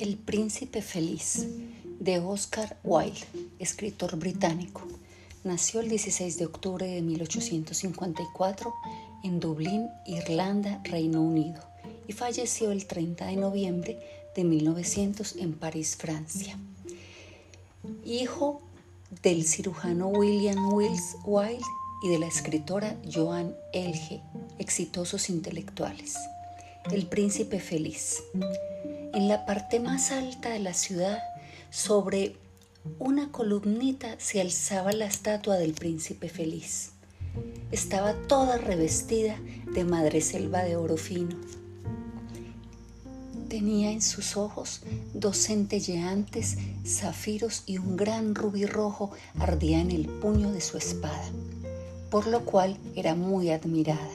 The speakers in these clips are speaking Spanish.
El príncipe feliz de Oscar Wilde, escritor británico. Nació el 16 de octubre de 1854 en Dublín, Irlanda, Reino Unido, y falleció el 30 de noviembre de 1900 en París, Francia. Hijo del cirujano William Wills Wilde y de la escritora Joan Elge, exitosos intelectuales. El príncipe feliz. En la parte más alta de la ciudad, sobre una columnita se alzaba la estatua del príncipe feliz. Estaba toda revestida de madreselva de oro fino. Tenía en sus ojos dos centelleantes zafiros y un gran rubí rojo ardía en el puño de su espada, por lo cual era muy admirada.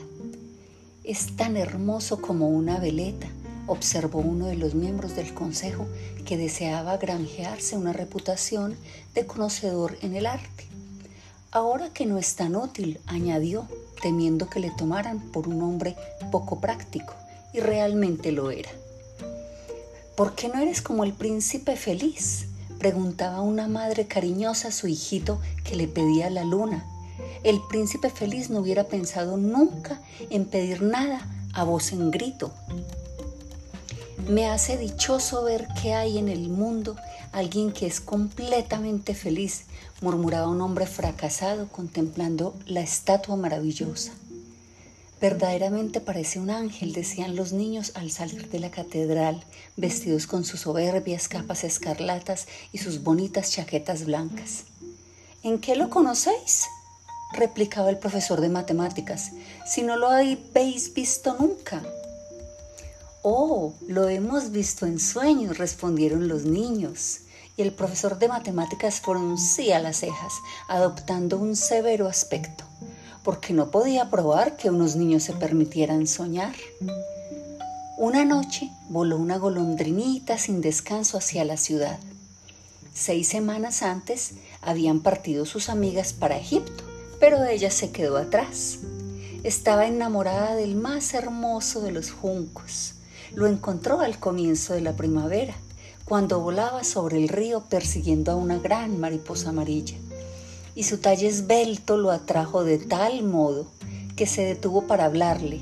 Es tan hermoso como una veleta, observó uno de los miembros del consejo que deseaba granjearse una reputación de conocedor en el arte. Ahora que no es tan útil, añadió, temiendo que le tomaran por un hombre poco práctico, y realmente lo era. ¿Por qué no eres como el príncipe feliz? preguntaba una madre cariñosa a su hijito que le pedía la luna el príncipe feliz no hubiera pensado nunca en pedir nada a voz en grito. Me hace dichoso ver que hay en el mundo alguien que es completamente feliz, murmuraba un hombre fracasado contemplando la estatua maravillosa. Verdaderamente parece un ángel, decían los niños al salir de la catedral, vestidos con sus soberbias capas escarlatas y sus bonitas chaquetas blancas. ¿En qué lo conocéis? replicaba el profesor de matemáticas, si no lo habéis visto nunca. Oh, lo hemos visto en sueños, respondieron los niños. Y el profesor de matemáticas fruncía las cejas, adoptando un severo aspecto, porque no podía probar que unos niños se permitieran soñar. Una noche voló una golondrinita sin descanso hacia la ciudad. Seis semanas antes habían partido sus amigas para Egipto pero ella se quedó atrás. Estaba enamorada del más hermoso de los juncos. Lo encontró al comienzo de la primavera, cuando volaba sobre el río persiguiendo a una gran mariposa amarilla. Y su talle esbelto lo atrajo de tal modo que se detuvo para hablarle.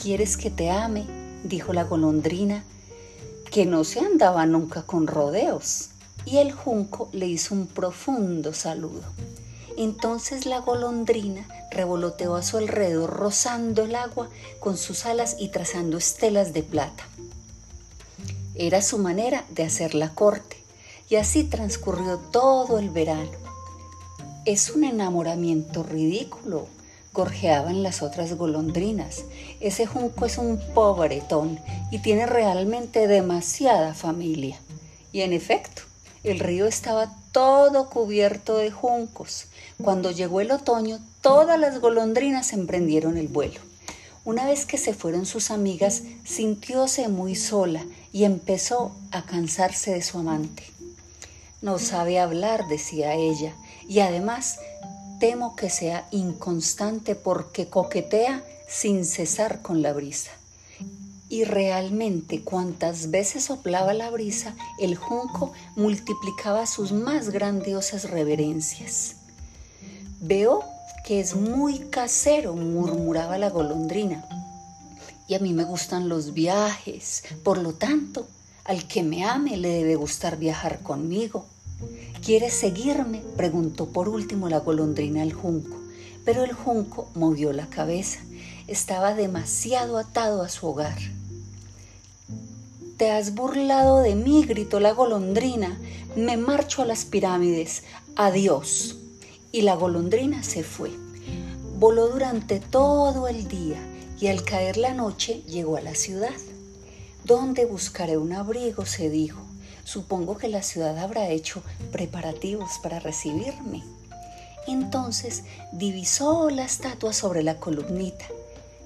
¿Quieres que te ame? dijo la golondrina, que no se andaba nunca con rodeos. Y el junco le hizo un profundo saludo. Entonces la golondrina revoloteó a su alrededor rozando el agua con sus alas y trazando estelas de plata. Era su manera de hacer la corte y así transcurrió todo el verano. Es un enamoramiento ridículo, gorjeaban las otras golondrinas. Ese junco es un pobretón y tiene realmente demasiada familia. Y en efecto, el río estaba todo cubierto de juncos. Cuando llegó el otoño, todas las golondrinas emprendieron el vuelo. Una vez que se fueron sus amigas, sintióse muy sola y empezó a cansarse de su amante. No sabe hablar, decía ella, y además temo que sea inconstante porque coquetea sin cesar con la brisa y realmente cuantas veces soplaba la brisa, el junco multiplicaba sus más grandiosas reverencias. Veo que es muy casero, murmuraba la golondrina. Y a mí me gustan los viajes, por lo tanto, al que me ame le debe gustar viajar conmigo. ¿Quieres seguirme? preguntó por último la golondrina al junco, pero el junco movió la cabeza. Estaba demasiado atado a su hogar. Te has burlado de mí, gritó la golondrina. Me marcho a las pirámides. Adiós. Y la golondrina se fue. Voló durante todo el día y al caer la noche llegó a la ciudad. ¿Dónde buscaré un abrigo? se dijo. Supongo que la ciudad habrá hecho preparativos para recibirme. Entonces divisó la estatua sobre la columnita.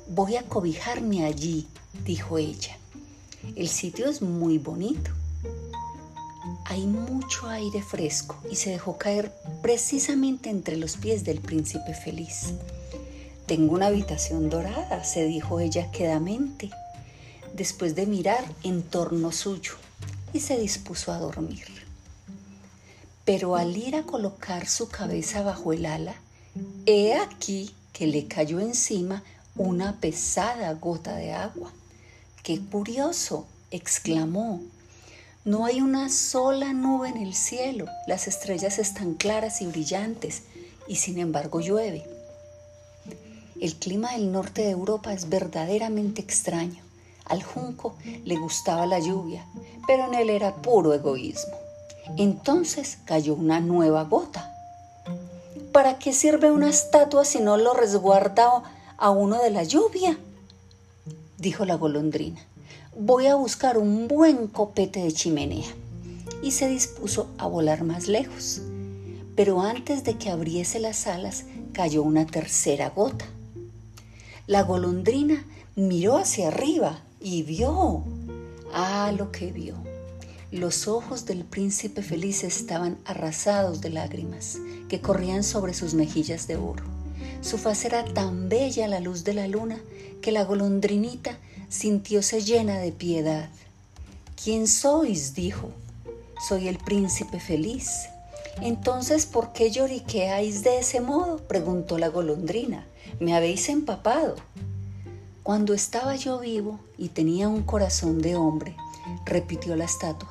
Voy a cobijarme allí, dijo ella. El sitio es muy bonito. Hay mucho aire fresco y se dejó caer precisamente entre los pies del príncipe feliz. Tengo una habitación dorada, se dijo ella quedamente, después de mirar en torno suyo. y se dispuso a dormir. Pero al ir a colocar su cabeza bajo el ala, he aquí que le cayó encima una pesada gota de agua. ¡Qué curioso! exclamó. No hay una sola nube en el cielo, las estrellas están claras y brillantes, y sin embargo llueve. El clima del norte de Europa es verdaderamente extraño. Al junco le gustaba la lluvia, pero en él era puro egoísmo. Entonces cayó una nueva gota. ¿Para qué sirve una estatua si no lo resguarda a uno de la lluvia? Dijo la golondrina. Voy a buscar un buen copete de chimenea. Y se dispuso a volar más lejos. Pero antes de que abriese las alas, cayó una tercera gota. La golondrina miró hacia arriba y vio. Ah, lo que vio. Los ojos del príncipe feliz estaban arrasados de lágrimas que corrían sobre sus mejillas de oro. Su faz era tan bella a la luz de la luna que la golondrinita sintióse llena de piedad. ¿Quién sois? dijo. Soy el príncipe feliz. Entonces, ¿por qué lloriqueáis de ese modo? preguntó la golondrina. Me habéis empapado. Cuando estaba yo vivo y tenía un corazón de hombre, repitió la estatua,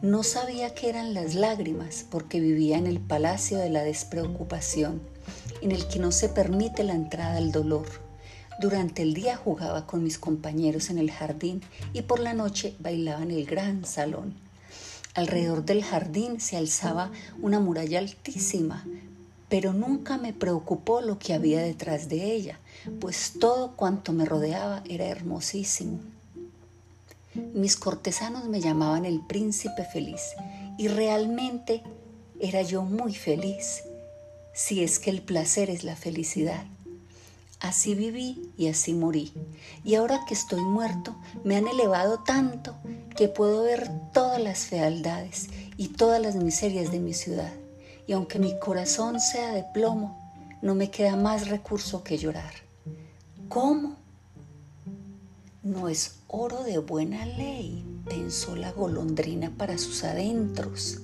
no sabía qué eran las lágrimas porque vivía en el palacio de la despreocupación, en el que no se permite la entrada al dolor. Durante el día jugaba con mis compañeros en el jardín y por la noche bailaba en el gran salón. Alrededor del jardín se alzaba una muralla altísima, pero nunca me preocupó lo que había detrás de ella, pues todo cuanto me rodeaba era hermosísimo. Mis cortesanos me llamaban el príncipe feliz y realmente era yo muy feliz, si es que el placer es la felicidad. Así viví y así morí. Y ahora que estoy muerto, me han elevado tanto que puedo ver todas las fealdades y todas las miserias de mi ciudad y aunque mi corazón sea de plomo, no me queda más recurso que llorar. ¿Cómo? No es oro de buena ley, pensó la golondrina para sus adentros,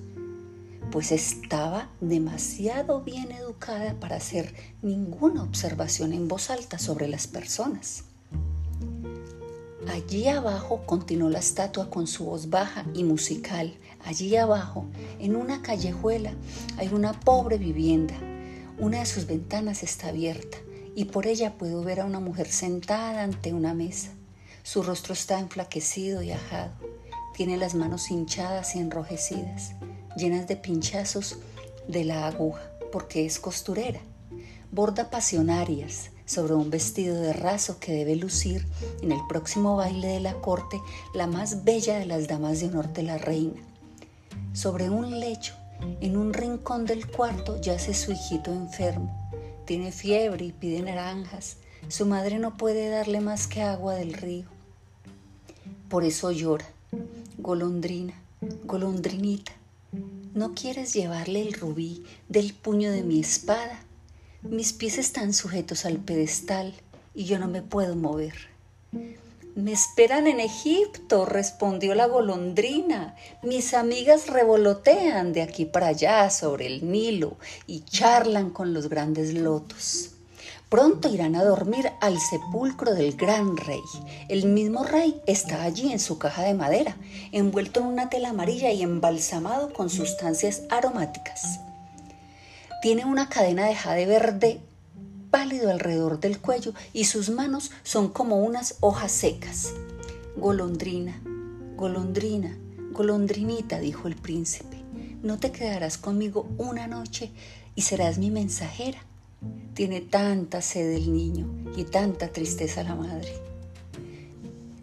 pues estaba demasiado bien educada para hacer ninguna observación en voz alta sobre las personas. Allí abajo continuó la estatua con su voz baja y musical. Allí abajo, en una callejuela, hay una pobre vivienda. Una de sus ventanas está abierta y por ella puedo ver a una mujer sentada ante una mesa. Su rostro está enflaquecido y ajado. Tiene las manos hinchadas y enrojecidas, llenas de pinchazos de la aguja, porque es costurera. Borda pasionarias, sobre un vestido de raso que debe lucir en el próximo baile de la corte la más bella de las damas de honor de la reina. Sobre un lecho, en un rincón del cuarto, yace su hijito enfermo. Tiene fiebre y pide naranjas. Su madre no puede darle más que agua del río. Por eso llora. Golondrina, golondrinita, ¿no quieres llevarle el rubí del puño de mi espada? Mis pies están sujetos al pedestal y yo no me puedo mover. Me esperan en Egipto, respondió la golondrina. Mis amigas revolotean de aquí para allá sobre el Nilo y charlan con los grandes lotos. Pronto irán a dormir al sepulcro del gran rey. El mismo rey está allí en su caja de madera, envuelto en una tela amarilla y embalsamado con sustancias aromáticas. Tiene una cadena de jade verde pálido alrededor del cuello y sus manos son como unas hojas secas. Golondrina, golondrina, golondrinita, dijo el príncipe, no te quedarás conmigo una noche y serás mi mensajera. Tiene tanta sed el niño y tanta tristeza la madre.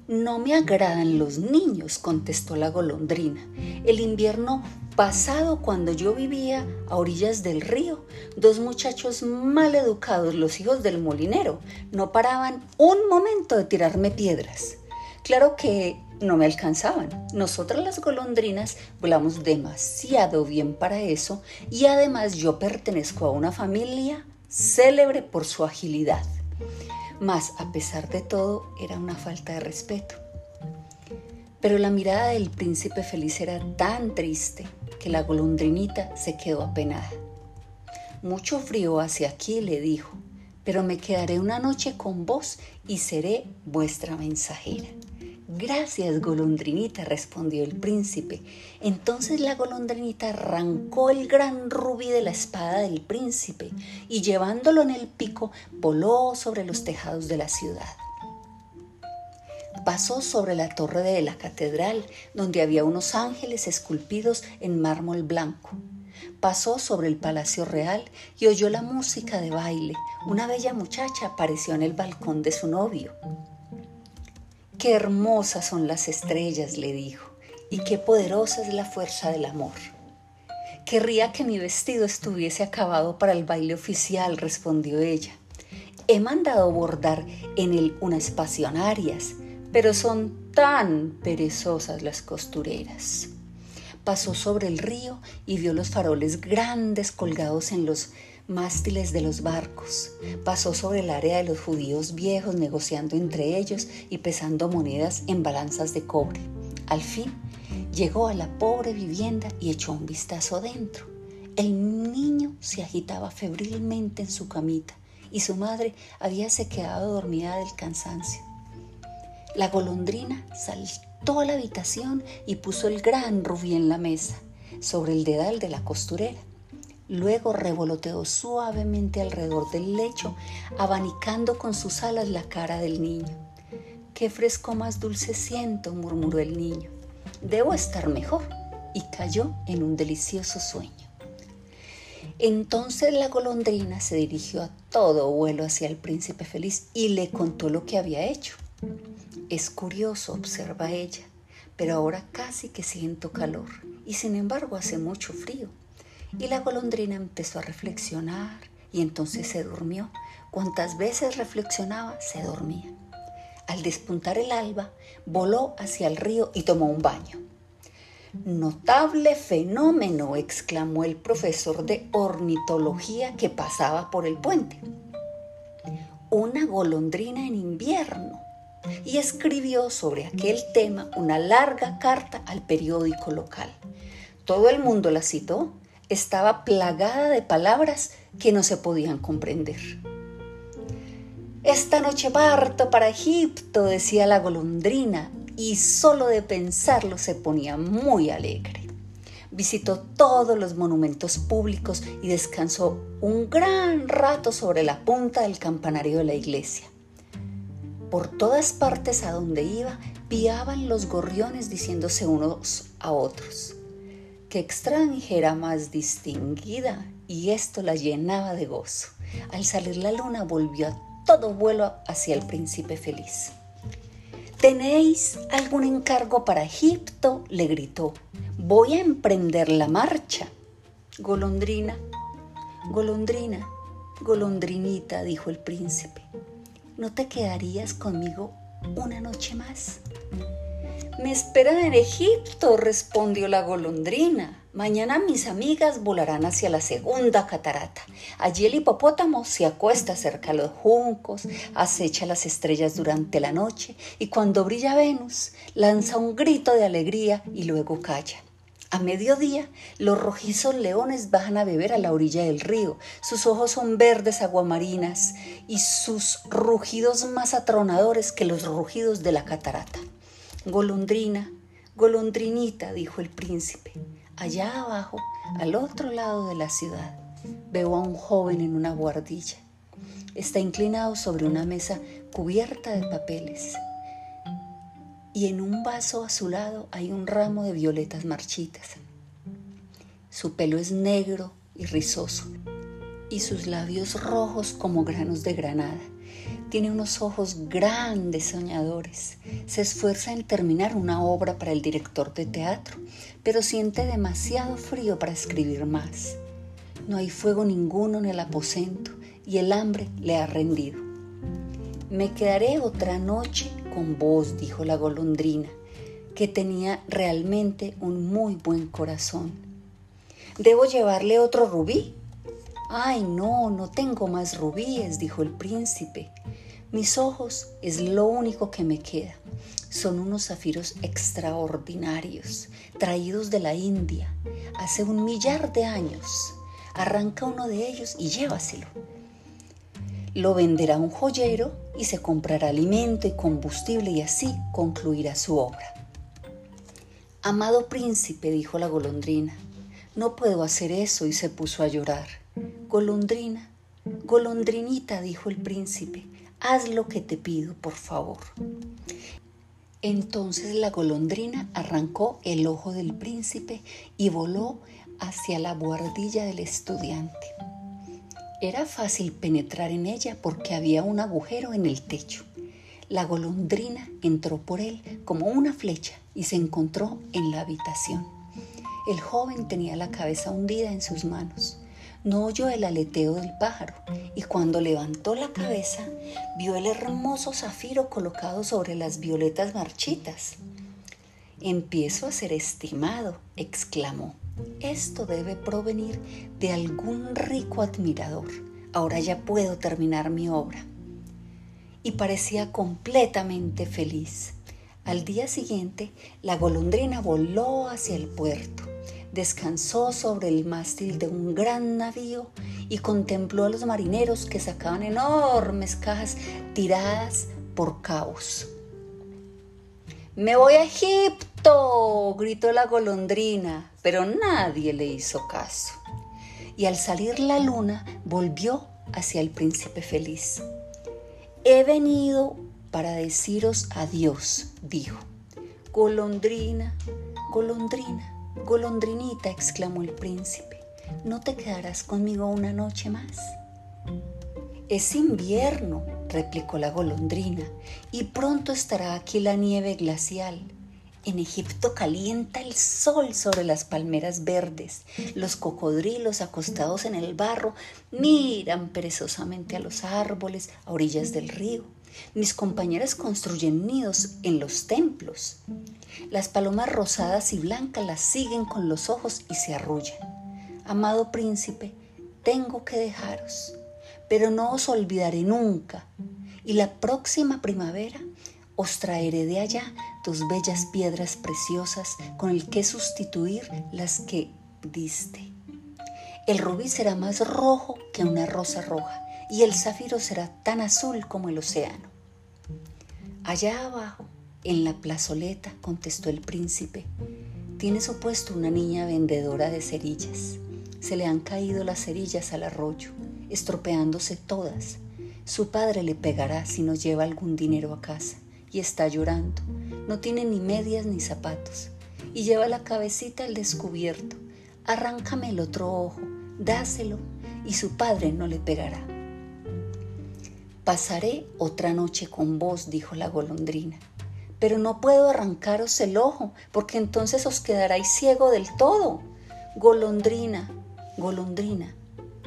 No me agradan los niños, contestó la golondrina. El invierno pasado cuando yo vivía a orillas del río, dos muchachos mal educados, los hijos del molinero, no paraban un momento de tirarme piedras. Claro que no me alcanzaban. Nosotras las golondrinas volamos demasiado bien para eso y además yo pertenezco a una familia célebre por su agilidad. Mas, a pesar de todo, era una falta de respeto. Pero la mirada del príncipe feliz era tan triste que la golondrinita se quedó apenada. Mucho frío hacia aquí, le dijo, pero me quedaré una noche con vos y seré vuestra mensajera. Gracias, golondrinita, respondió el príncipe. Entonces la golondrinita arrancó el gran rubí de la espada del príncipe y llevándolo en el pico voló sobre los tejados de la ciudad. Pasó sobre la torre de la catedral, donde había unos ángeles esculpidos en mármol blanco. Pasó sobre el palacio real y oyó la música de baile. Una bella muchacha apareció en el balcón de su novio. Qué hermosas son las estrellas, le dijo, y qué poderosa es la fuerza del amor. Querría que mi vestido estuviese acabado para el baile oficial, respondió ella. He mandado bordar en él unas pasionarias, pero son tan perezosas las costureras. Pasó sobre el río y vio los faroles grandes colgados en los mástiles de los barcos. Pasó sobre el área de los judíos viejos negociando entre ellos y pesando monedas en balanzas de cobre. Al fin llegó a la pobre vivienda y echó un vistazo dentro. El niño se agitaba febrilmente en su camita y su madre había se quedado dormida del cansancio. La golondrina saltó a la habitación y puso el gran rubí en la mesa, sobre el dedal de la costurera. Luego revoloteó suavemente alrededor del lecho, abanicando con sus alas la cara del niño. Qué fresco más dulce siento, murmuró el niño. Debo estar mejor. Y cayó en un delicioso sueño. Entonces la golondrina se dirigió a todo vuelo hacia el príncipe feliz y le contó lo que había hecho. Es curioso, observa ella, pero ahora casi que siento calor y sin embargo hace mucho frío. Y la golondrina empezó a reflexionar y entonces se durmió. Cuantas veces reflexionaba, se dormía. Al despuntar el alba, voló hacia el río y tomó un baño. Notable fenómeno, exclamó el profesor de ornitología que pasaba por el puente. Una golondrina en invierno. Y escribió sobre aquel tema una larga carta al periódico local. Todo el mundo la citó estaba plagada de palabras que no se podían comprender. Esta noche parto para Egipto, decía la golondrina, y solo de pensarlo se ponía muy alegre. Visitó todos los monumentos públicos y descansó un gran rato sobre la punta del campanario de la iglesia. Por todas partes a donde iba, piaban los gorriones diciéndose unos a otros que extranjera más distinguida, y esto la llenaba de gozo. Al salir la luna volvió a todo vuelo hacia el príncipe feliz. ¿Tenéis algún encargo para Egipto? le gritó. Voy a emprender la marcha. Golondrina, golondrina, golondrinita, dijo el príncipe, ¿no te quedarías conmigo una noche más? Me esperan en Egipto, respondió la golondrina. Mañana mis amigas volarán hacia la segunda catarata. Allí el hipopótamo se acuesta cerca de los juncos, acecha las estrellas durante la noche y cuando brilla Venus lanza un grito de alegría y luego calla. A mediodía, los rojizos leones bajan a beber a la orilla del río. Sus ojos son verdes aguamarinas y sus rugidos más atronadores que los rugidos de la catarata. Golondrina, golondrinita, dijo el príncipe, allá abajo, al otro lado de la ciudad, veo a un joven en una guardilla. Está inclinado sobre una mesa cubierta de papeles y en un vaso a su lado hay un ramo de violetas marchitas. Su pelo es negro y rizoso y sus labios rojos como granos de granada. Tiene unos ojos grandes, soñadores. Se esfuerza en terminar una obra para el director de teatro, pero siente demasiado frío para escribir más. No hay fuego ninguno en el aposento y el hambre le ha rendido. Me quedaré otra noche con vos, dijo la golondrina, que tenía realmente un muy buen corazón. ¿Debo llevarle otro rubí? Ay, no, no tengo más rubíes, dijo el príncipe. Mis ojos es lo único que me queda. son unos zafiros extraordinarios, traídos de la India hace un millar de años. Arranca uno de ellos y llévaselo. Lo venderá un joyero y se comprará alimento y combustible y así concluirá su obra. Amado príncipe, dijo la golondrina, no puedo hacer eso y se puso a llorar. Golondrina, golondrinita, dijo el príncipe, haz lo que te pido, por favor. Entonces la golondrina arrancó el ojo del príncipe y voló hacia la buhardilla del estudiante. Era fácil penetrar en ella porque había un agujero en el techo. La golondrina entró por él como una flecha y se encontró en la habitación. El joven tenía la cabeza hundida en sus manos no oyó el aleteo del pájaro y cuando levantó la cabeza vio el hermoso zafiro colocado sobre las violetas marchitas. Empiezo a ser estimado, exclamó. Esto debe provenir de algún rico admirador. Ahora ya puedo terminar mi obra. Y parecía completamente feliz. Al día siguiente, la golondrina voló hacia el puerto descansó sobre el mástil de un gran navío y contempló a los marineros que sacaban enormes cajas tiradas por cabos. Me voy a Egipto, gritó la golondrina, pero nadie le hizo caso. Y al salir la luna volvió hacia el príncipe feliz. He venido para deciros adiós, dijo. Golondrina, golondrina, Golondrinita, exclamó el príncipe, ¿no te quedarás conmigo una noche más? Es invierno, replicó la golondrina, y pronto estará aquí la nieve glacial. En Egipto calienta el sol sobre las palmeras verdes. Los cocodrilos acostados en el barro miran perezosamente a los árboles a orillas del río. Mis compañeras construyen nidos en los templos. Las palomas rosadas y blancas las siguen con los ojos y se arrullan. Amado príncipe, tengo que dejaros, pero no os olvidaré nunca. Y la próxima primavera os traeré de allá tus bellas piedras preciosas con el que sustituir las que diste. El rubí será más rojo que una rosa roja y el zafiro será tan azul como el océano. Allá abajo, en la plazoleta, contestó el príncipe, tienes opuesto una niña vendedora de cerillas. Se le han caído las cerillas al arroyo, estropeándose todas. Su padre le pegará si no lleva algún dinero a casa y está llorando. No tiene ni medias ni zapatos y lleva la cabecita al descubierto. Arráncame el otro ojo, dáselo y su padre no le pegará. Pasaré otra noche con vos, dijo la golondrina, pero no puedo arrancaros el ojo, porque entonces os quedaráis ciego del todo. Golondrina, golondrina,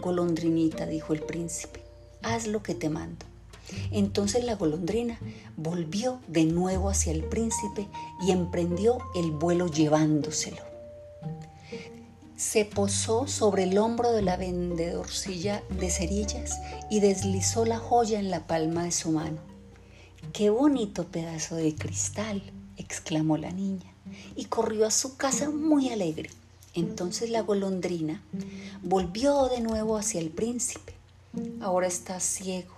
golondrinita, dijo el príncipe, haz lo que te mando. Entonces la golondrina volvió de nuevo hacia el príncipe y emprendió el vuelo llevándoselo se posó sobre el hombro de la vendedorcilla de cerillas y deslizó la joya en la palma de su mano. ¡Qué bonito pedazo de cristal! exclamó la niña y corrió a su casa muy alegre. Entonces la golondrina volvió de nuevo hacia el príncipe. Ahora estás ciego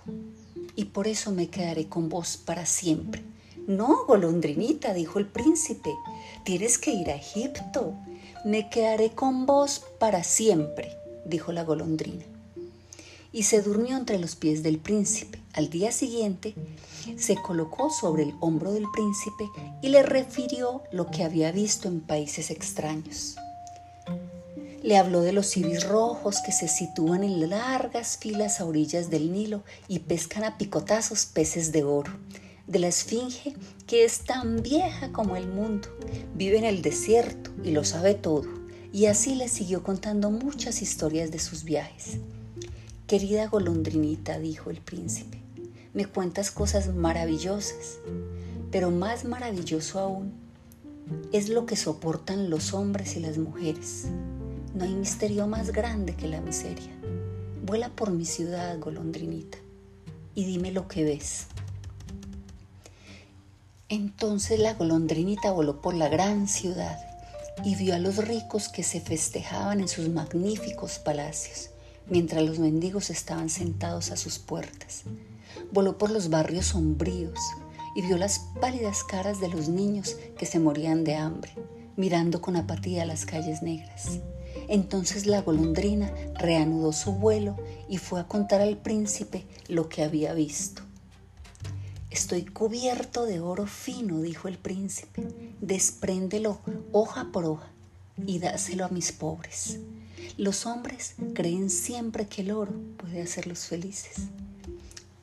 y por eso me quedaré con vos para siempre. No, golondrinita, dijo el príncipe, tienes que ir a Egipto me quedaré con vos para siempre, dijo la golondrina. Y se durmió entre los pies del príncipe. Al día siguiente se colocó sobre el hombro del príncipe y le refirió lo que había visto en países extraños. Le habló de los ibis rojos que se sitúan en largas filas a orillas del Nilo y pescan a picotazos peces de oro, de la esfinge que es tan vieja como el mundo, vive en el desierto y lo sabe todo, y así le siguió contando muchas historias de sus viajes. Querida golondrinita, dijo el príncipe, me cuentas cosas maravillosas, pero más maravilloso aún es lo que soportan los hombres y las mujeres. No hay misterio más grande que la miseria. Vuela por mi ciudad, golondrinita, y dime lo que ves. Entonces la golondrinita voló por la gran ciudad y vio a los ricos que se festejaban en sus magníficos palacios, mientras los mendigos estaban sentados a sus puertas. Voló por los barrios sombríos y vio las pálidas caras de los niños que se morían de hambre, mirando con apatía las calles negras. Entonces la golondrina reanudó su vuelo y fue a contar al príncipe lo que había visto. Estoy cubierto de oro fino, dijo el príncipe. Despréndelo hoja por hoja y dáselo a mis pobres. Los hombres creen siempre que el oro puede hacerlos felices.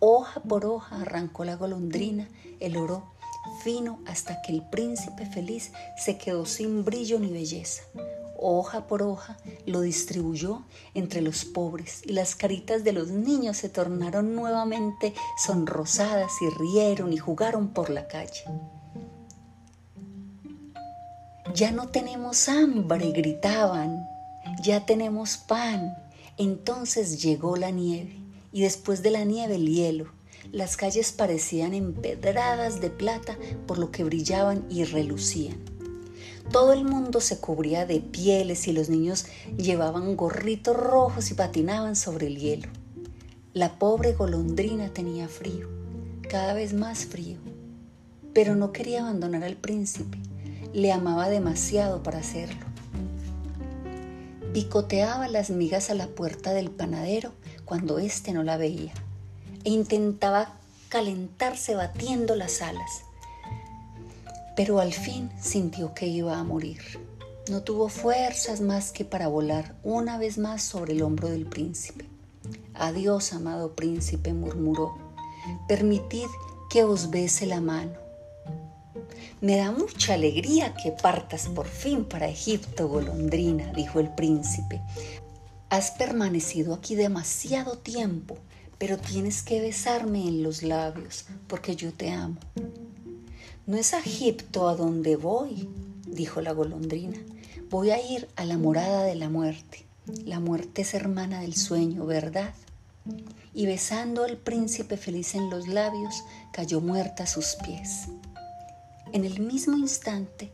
Hoja por hoja arrancó la golondrina el oro fino hasta que el príncipe feliz se quedó sin brillo ni belleza hoja por hoja, lo distribuyó entre los pobres y las caritas de los niños se tornaron nuevamente sonrosadas y rieron y jugaron por la calle. Ya no tenemos hambre, gritaban, ya tenemos pan. Entonces llegó la nieve y después de la nieve el hielo. Las calles parecían empedradas de plata por lo que brillaban y relucían. Todo el mundo se cubría de pieles y los niños llevaban gorritos rojos y patinaban sobre el hielo. La pobre golondrina tenía frío, cada vez más frío, pero no quería abandonar al príncipe. Le amaba demasiado para hacerlo. Picoteaba las migas a la puerta del panadero cuando éste no la veía e intentaba calentarse batiendo las alas pero al fin sintió que iba a morir. No tuvo fuerzas más que para volar una vez más sobre el hombro del príncipe. Adiós, amado príncipe, murmuró. Permitid que os bese la mano. Me da mucha alegría que partas por fin para Egipto, golondrina, dijo el príncipe. Has permanecido aquí demasiado tiempo, pero tienes que besarme en los labios, porque yo te amo. No es Egipto a donde voy, dijo la golondrina. Voy a ir a la morada de la muerte. La muerte es hermana del sueño, ¿verdad? Y besando al príncipe feliz en los labios, cayó muerta a sus pies. En el mismo instante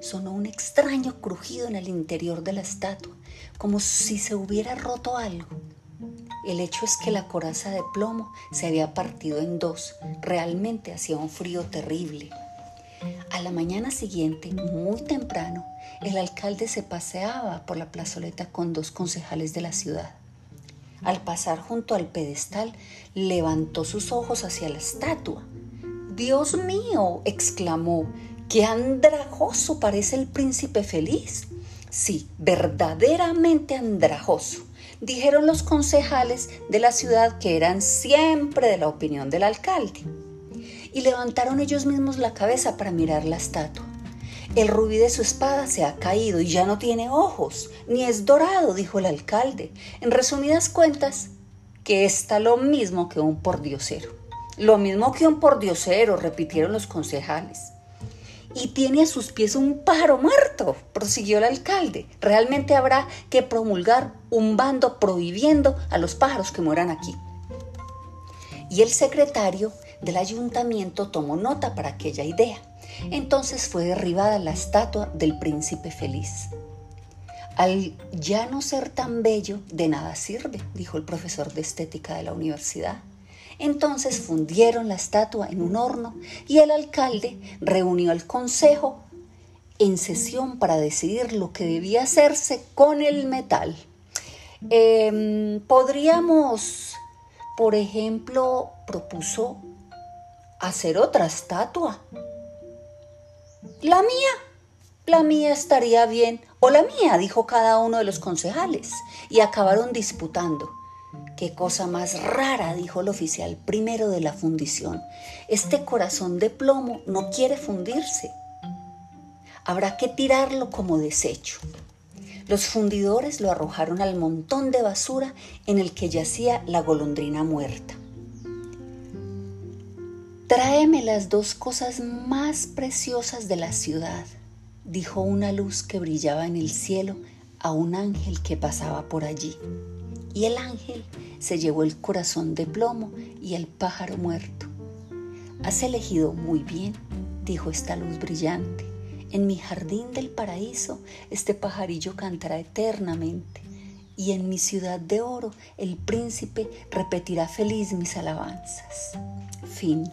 sonó un extraño crujido en el interior de la estatua, como si se hubiera roto algo. El hecho es que la coraza de plomo se había partido en dos. Realmente hacía un frío terrible. A la mañana siguiente, muy temprano, el alcalde se paseaba por la plazoleta con dos concejales de la ciudad. Al pasar junto al pedestal, levantó sus ojos hacia la estatua. Dios mío, exclamó, qué andrajoso parece el príncipe feliz. Sí, verdaderamente andrajoso, dijeron los concejales de la ciudad que eran siempre de la opinión del alcalde y levantaron ellos mismos la cabeza para mirar la estatua. El rubí de su espada se ha caído y ya no tiene ojos, ni es dorado, dijo el alcalde. En resumidas cuentas, que está lo mismo que un pordiosero. Lo mismo que un pordiosero, repitieron los concejales. Y tiene a sus pies un pájaro muerto, prosiguió el alcalde. Realmente habrá que promulgar un bando prohibiendo a los pájaros que mueran aquí. Y el secretario del ayuntamiento tomó nota para aquella idea. Entonces fue derribada la estatua del príncipe feliz. Al ya no ser tan bello, de nada sirve, dijo el profesor de estética de la universidad. Entonces fundieron la estatua en un horno y el alcalde reunió al consejo en sesión para decidir lo que debía hacerse con el metal. Em, podríamos, por ejemplo, propuso hacer otra estatua. La mía, la mía estaría bien, o la mía, dijo cada uno de los concejales, y acabaron disputando. Qué cosa más rara, dijo el oficial primero de la fundición. Este corazón de plomo no quiere fundirse. Habrá que tirarlo como desecho. Los fundidores lo arrojaron al montón de basura en el que yacía la golondrina muerta. Tráeme las dos cosas más preciosas de la ciudad, dijo una luz que brillaba en el cielo a un ángel que pasaba por allí. Y el ángel se llevó el corazón de plomo y el pájaro muerto. Has elegido muy bien, dijo esta luz brillante. En mi jardín del paraíso este pajarillo cantará eternamente, y en mi ciudad de oro el príncipe repetirá feliz mis alabanzas. Fin.